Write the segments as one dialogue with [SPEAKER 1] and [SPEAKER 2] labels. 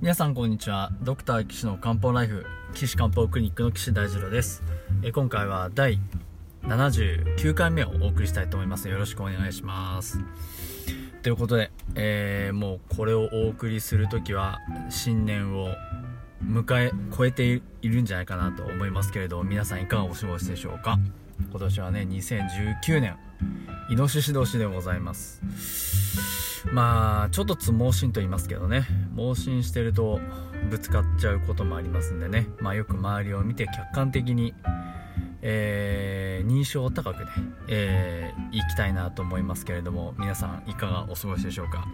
[SPEAKER 1] 皆さんこんにちは。ドクター岸の漢方ライフ岸漢方クリニックの岸大二郎です。え今回は第79回目をお送りしたいと思います。よろしくお願いします。ということで、えー、もうこれをお送りする時は新年を迎え超えているんじゃないかなと思いますけれど皆さんいかがお過ごしでしょうか？今年はね2019年イノシシ年でございます。まあちょっとつ盲信と言いますけどね。盲信してるとぶつかっちゃうこともありますんでね。まあよく周りを見て客観的にえー、認証を高くね、えー、いきたいなと思いますけれども。皆さんいかがお過ごしでしょうか。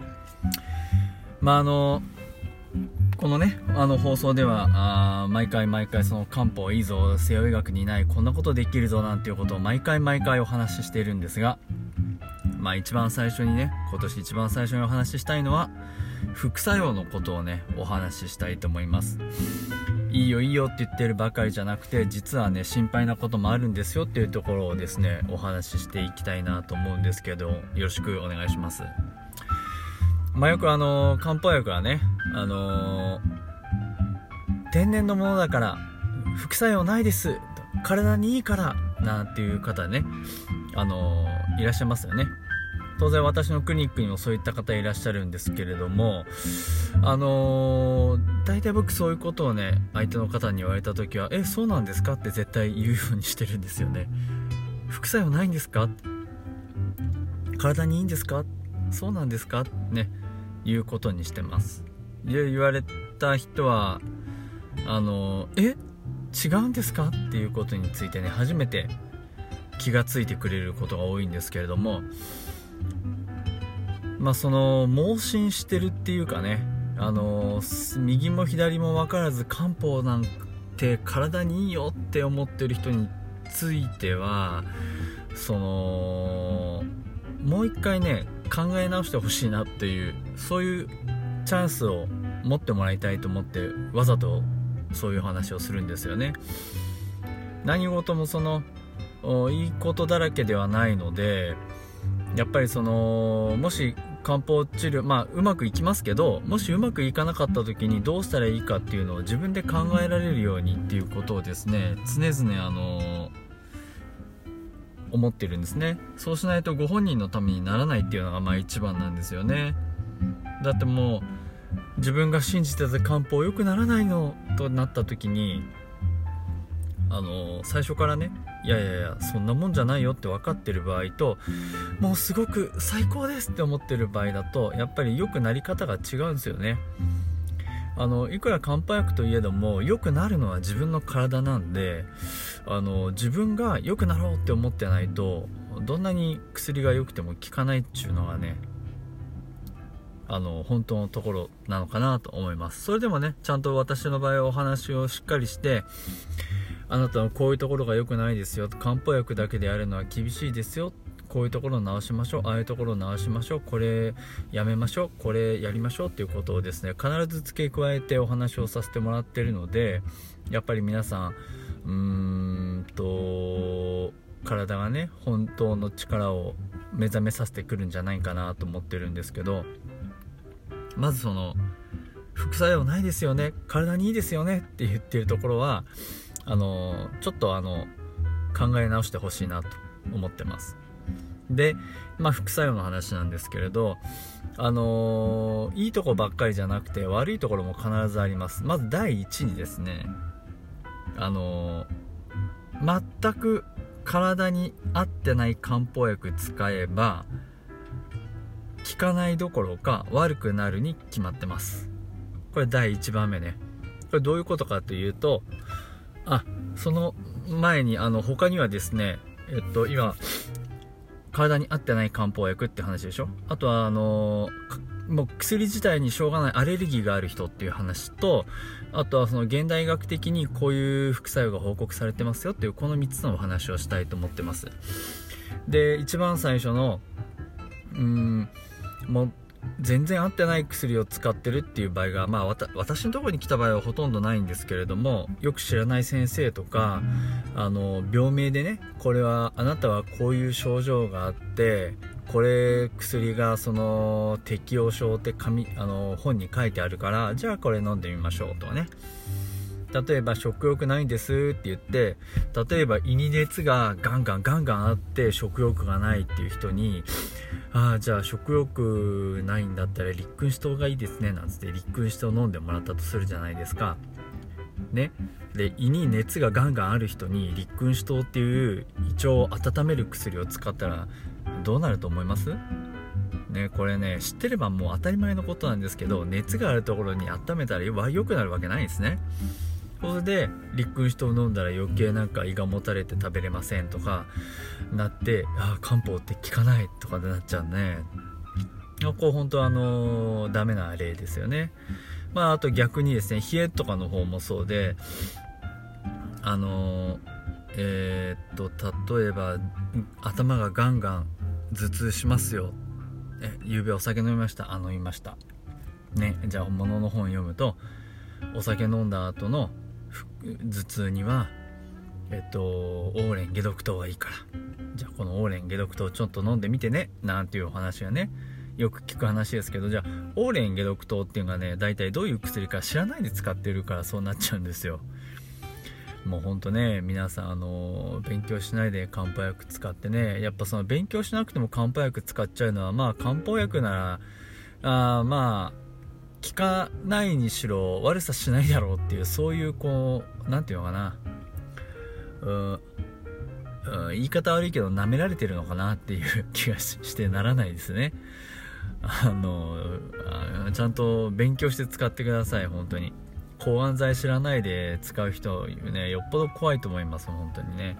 [SPEAKER 1] まああのこのねあの放送ではあ毎回毎回その漢方いいぞ西洋医学にいないこんなことできるぞなんていうことを毎回毎回お話ししているんですがまあ一番最初にね、今年一番最初にお話ししたいのは、副作用のことをね、お話ししたいと思います。いいよいいよって言ってるばかりじゃなくて、実はね、心配なこともあるんですよっていうところをですね、お話ししていきたいなと思うんですけど、よろしくお願いします。まあよくあの、漢方薬はね、あのー、天然のものだから、副作用ないです。体にいいから、なんていう方ね、あのー、いらっしゃいますよね。当然私のクリニックにもそういった方いらっしゃるんですけれどもあのー、大体僕そういうことをね相手の方に言われた時は「えそうなんですか?」って絶対言うようにしてるんですよね。副作用ないんですか？体にいいんですか？そうなんですか？ね言うことにしてます。で言われた人はあのー、え違うんですか？っていうことについてね初めて気がついてくれることが多いんですけれどもまあその盲信してるっていうかねあの右も左も分からず漢方なんて体にいいよって思ってる人についてはそのもう一回ね考え直してほしいなっていうそういうチャンスを持ってもらいたいと思ってわざとそういう話をするんですよね。何事もそのいいことだらけではないのでやっぱりそのもし漢方治療まあうまくいきますけどもしうまくいかなかった時にどうしたらいいかっていうのを自分で考えられるようにっていうことをですね常々あの思ってるんですね。そうしないとご本人のためにならないっていうのがまあ一番なんですよね。だってもう自分が信じてた漢方良くならないのとなった時にあの最初からねいやいやいやそんなもんじゃないよって分かってる場合ともうすごく最高ですって思ってる場合だとやっぱり良くなり方が違うんですよね。あのいくら漢方薬といえども良くなるのは自分の体なんであの自分が良くなろうって思ってないとどんなに薬が良くても効かないっていうのがねあの本当のところなのかなと思います。それでもねちゃんと私の場合はお話をしっかりしてあなたのこういうところが良くないですよ。漢方薬だけでやるのは厳しいですよ。こういうところを直しましょう。ああいうところを直しましょう。これやめましょう。これやりましょうっていうことをですね必ず付け加えてお話をさせてもらってるのでやっぱり皆さんうーんと体がね本当の力を目覚めさせてくるんじゃないかなと思ってるんですけどまずその副作用ないですよね。体にいいですよねって言ってるところはあのちょっとあの考え直してほしいなと思ってます。で、まあ、副作用の話なんですけれどあのいいとこばっかりじゃなくて悪いところも必ずあります。まず第一にですねあの全く体に合ってない漢方薬使えば効かないどころか悪くなるに決まってます。これ第1番目ね。これどういうことかというとあその前にあの他にはですねえっと今体に合ってない漢方薬って話でしょ？あとはあのもう薬自体にしょうがないアレルギーがある人っていう話とあとはその現代医学的にこういう副作用が報告されてますよっていうこの3つのお話をしたいと思ってます。で一番最初のうんも全然合ってない薬を使ってるっていう場合が、まあ、私のところに来た場合はほとんどないんですけれどもよく知らない先生とかあの病名でねこれはあなたはこういう症状があってこれ薬がその適応症って紙あの本に書いてあるからじゃあこれ飲んでみましょうとかね。例えば食欲ないんですって言って例えば胃に熱がガンガンガンガンあって食欲がないっていう人にああじゃあ食欲ないんだったら立君子糖がいいですねなんつって立君子糖飲んでもらったとするじゃないですか。ね。で胃に熱がガンガンある人に立君子糖っていう胃腸を温める薬を使ったらどうなると思います？ね、これね知ってればもう当たり前のことなんですけど熱があるところに温めたら良くなるわけないんですね。それで立君子糖を飲んだら余計なんか胃がもたれて食べれませんとかなってああ漢方って効かないとかなっちゃうね。こう本当あのー、ダメな例ですよね。まああと逆にですね冷えとかの方もそうであのー、えー、っと例えば頭がガンガン頭痛しますよ。え夕べお酒飲みました？あ飲みました。ねじゃあ本物の本読むとお酒飲んだ後の頭痛にはえっとオーレン解毒糖がいいから。じゃあこのオーレン解毒糖ちょっと飲んでみてね。なんていうお話がねよく聞く話ですけど。じゃあオーレン解毒糖っていうのがね大体どういう薬か知らないで使ってるからそうなっちゃうんですよ。もうほんとね皆さんあの勉強しないで漢方薬使ってねやっぱその勉強しなくても漢方薬使っちゃうのはまあ漢方薬ならあまあ効かないにしろ悪さしないだろうっていうそういうこう何て言うのかな。うん、うん、言い方悪いけど舐められてるのかなっていう気がしてならないですね。あのちゃんと勉強して使ってください本当に。抗がん剤知らないで使う人ねよっぽど怖いと思います本当にね。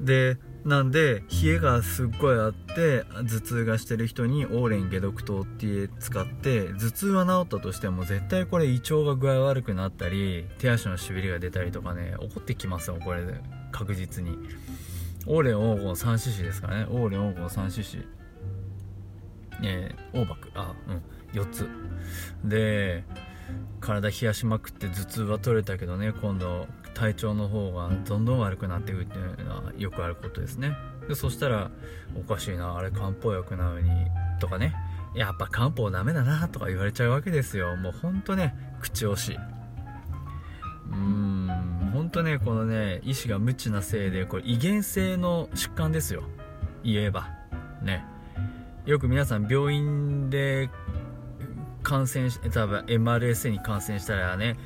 [SPEAKER 1] でなんで冷えがすっごいあって頭痛がしてる人にオーレン解毒糖って使って頭痛は治ったとしても絶対これ胃腸が具合悪くなったり手足のしびれが出たりとかね起こってきますよこれで。確実に。オーレン黄金 3cc ですからね。オーレン黄金 3cc えー、オーバクあうん。4つ。で体冷やしまくって頭痛は取れたけどね今度体調の方がどんどん悪くなっていくっていうのはよくあることですね。でそしたらおかしいなあれ漢方薬なのにとかね。やっぱ漢方ダメだなとか言われちゃうわけですよ。もうほんとね口惜しい。うーんほんとねこのね医師が無知なせいでこれ遺伝性の疾患ですよ。言えば。ね。よく皆さん病院で感染し多分 MRSA に感染したらね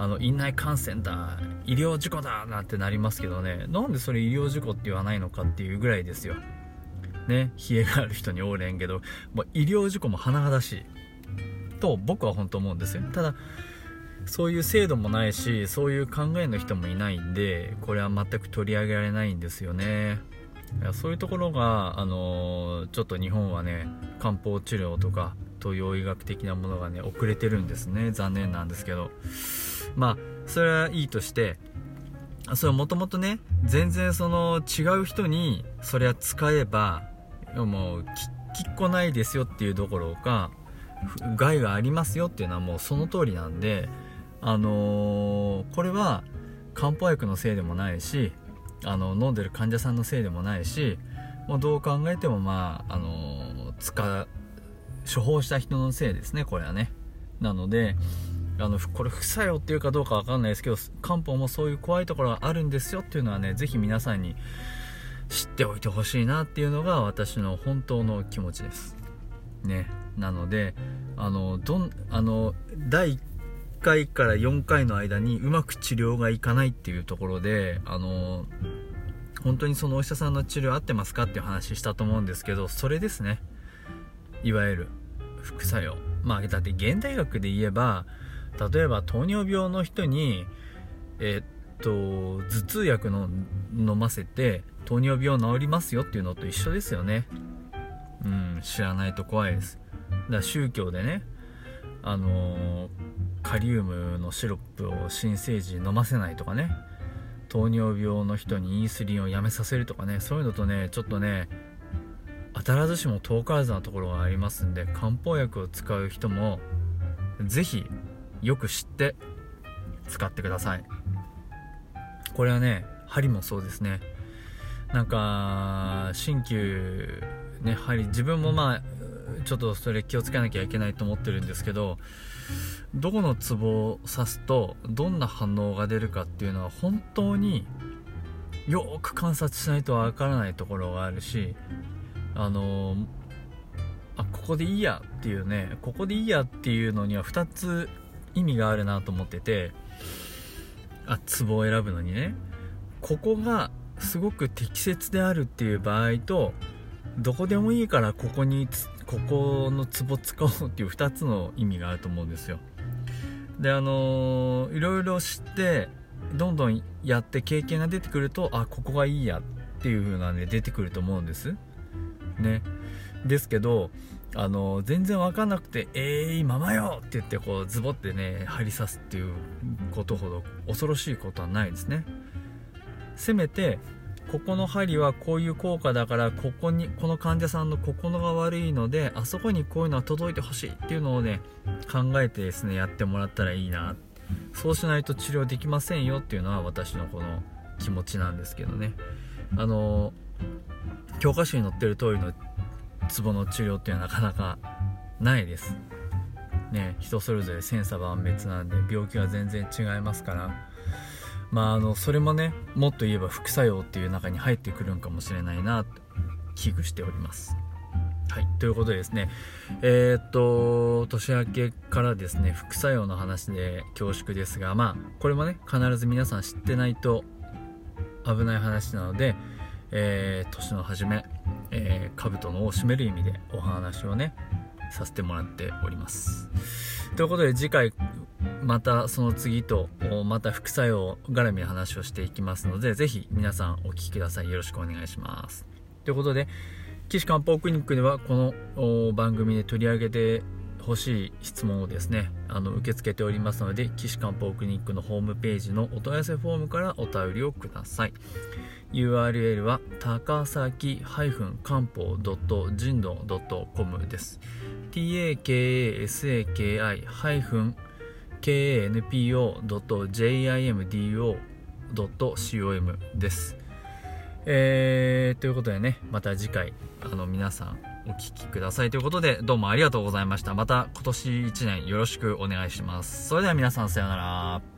[SPEAKER 1] あの院内感染だ医療事故だなんてなりますけどね。なんでそれ医療事故って言わないのかっていうぐらいですよ。ね冷えがある人におれんけどもう医療事故も甚だしいと僕は本当思うんですよ。ただそういう制度もないしそういう考えの人もいないんでこれは全く取り上げられないんですよね。そういうところが、あのー、ちょっと日本はね漢方治療とか東洋医学的なものがね遅れてるんですね。残念なんですけど。まあそれはいいとしてそれもともとね全然その違う人にそれは使えばもうきっこないですよっていうどころか害がありますよっていうのはもうその通りなんであのー、これは漢方薬のせいでもないしあの飲んでる患者さんのせいでもないしもうどう考えてもまああの使処方した人のせいですねこれはね。なのであのこれ副作用っていうかどうかわかんないですけど漢方もそういう怖いところがあるんですよっていうのはね是非皆さんに知っておいてほしいなっていうのが私の本当の気持ちです。ね。なのであのどんあの第1回から4回の間にうまく治療がいかないっていうところであの本当にそのお医者さんの治療合ってますかっていう話したと思うんですけどそれですね。いわゆる副作用。まあだって現代学で言えば例えば糖尿病の人にえ、っと頭痛薬の飲ませて糖尿病治りますよっていうのと一緒ですよね。うん知らないと怖いです。だから宗教でねあのー、カリウムのシロップを新生児に飲ませないとかね糖尿病の人にインスリンをやめさせるとかねそういうのとねちょっとね当たらずしも遠からずなところがありますんで漢方薬を使う人も是非よく知って使ってください。これはね針もそうですね。なんか鍼灸ね針自分もまあちょっとそれ気をつけなきゃいけないと思ってるんですけどどこのツボを刺すとどんな反応が出るかっていうのは本当によく観察しないとわからないところがあるしあのあここでいいやっていうねここでいいやっていうのには2つ意味があるなと思っててあツボを選ぶのにね。ここがすごく適切であるっていう場合とどこでもいいからここにここのツボ使おうっていう2つの意味があると思うんですよ。であのー、いろいろ知ってどんどんやって経験が出てくるとあここがいいやっていう風なね出てくると思うんです。ね。ですけどあの全然分かんなくて「えー、ままよ!」って言ってこうズボってね針刺すっていうことほど恐ろしいことはないですねせめてここの針はこういう効果だからここにこの患者さんのここのが悪いのであそこにこういうのは届いてほしいっていうのをね考えてですねやってもらったらいいなそうしないと治療できませんよっていうのは私のこの気持ちなんですけどねあの教科書に載ってる通りのツボの治療っていうのはなかなかないです。ね人それぞれ千差万別なんで病気は全然違いますから。まああのそれもねもっと言えば副作用っていう中に入ってくるんかもしれないなと危惧しております。はいということでですねえー、っと年明けからですね副作用の話で恐縮ですがまあこれもね必ず皆さん知ってないと危ない話なので、えー、年の初め、えー、兜の尾を締める意味でお話をねさせてもらっております。ということで次回またその次とまた副作用絡みの話をしていきますのでぜひ皆さんお聴きください。よろしくお願いします。ということで岸漢方クリニックではこの番組で取り上げてほしい質問をですねあの受け付けておりますので岸漢方クリニックのホームページのお問い合わせフォームからお便りをください URL は高崎漢方人道 .com です takasaki- kanpo.jimdo.com です。えー、ということでね、また次回、あの、皆さんお聴きくださいということで、どうもありがとうございました。また今年1年よろしくお願いします。それでは皆さんさようなら。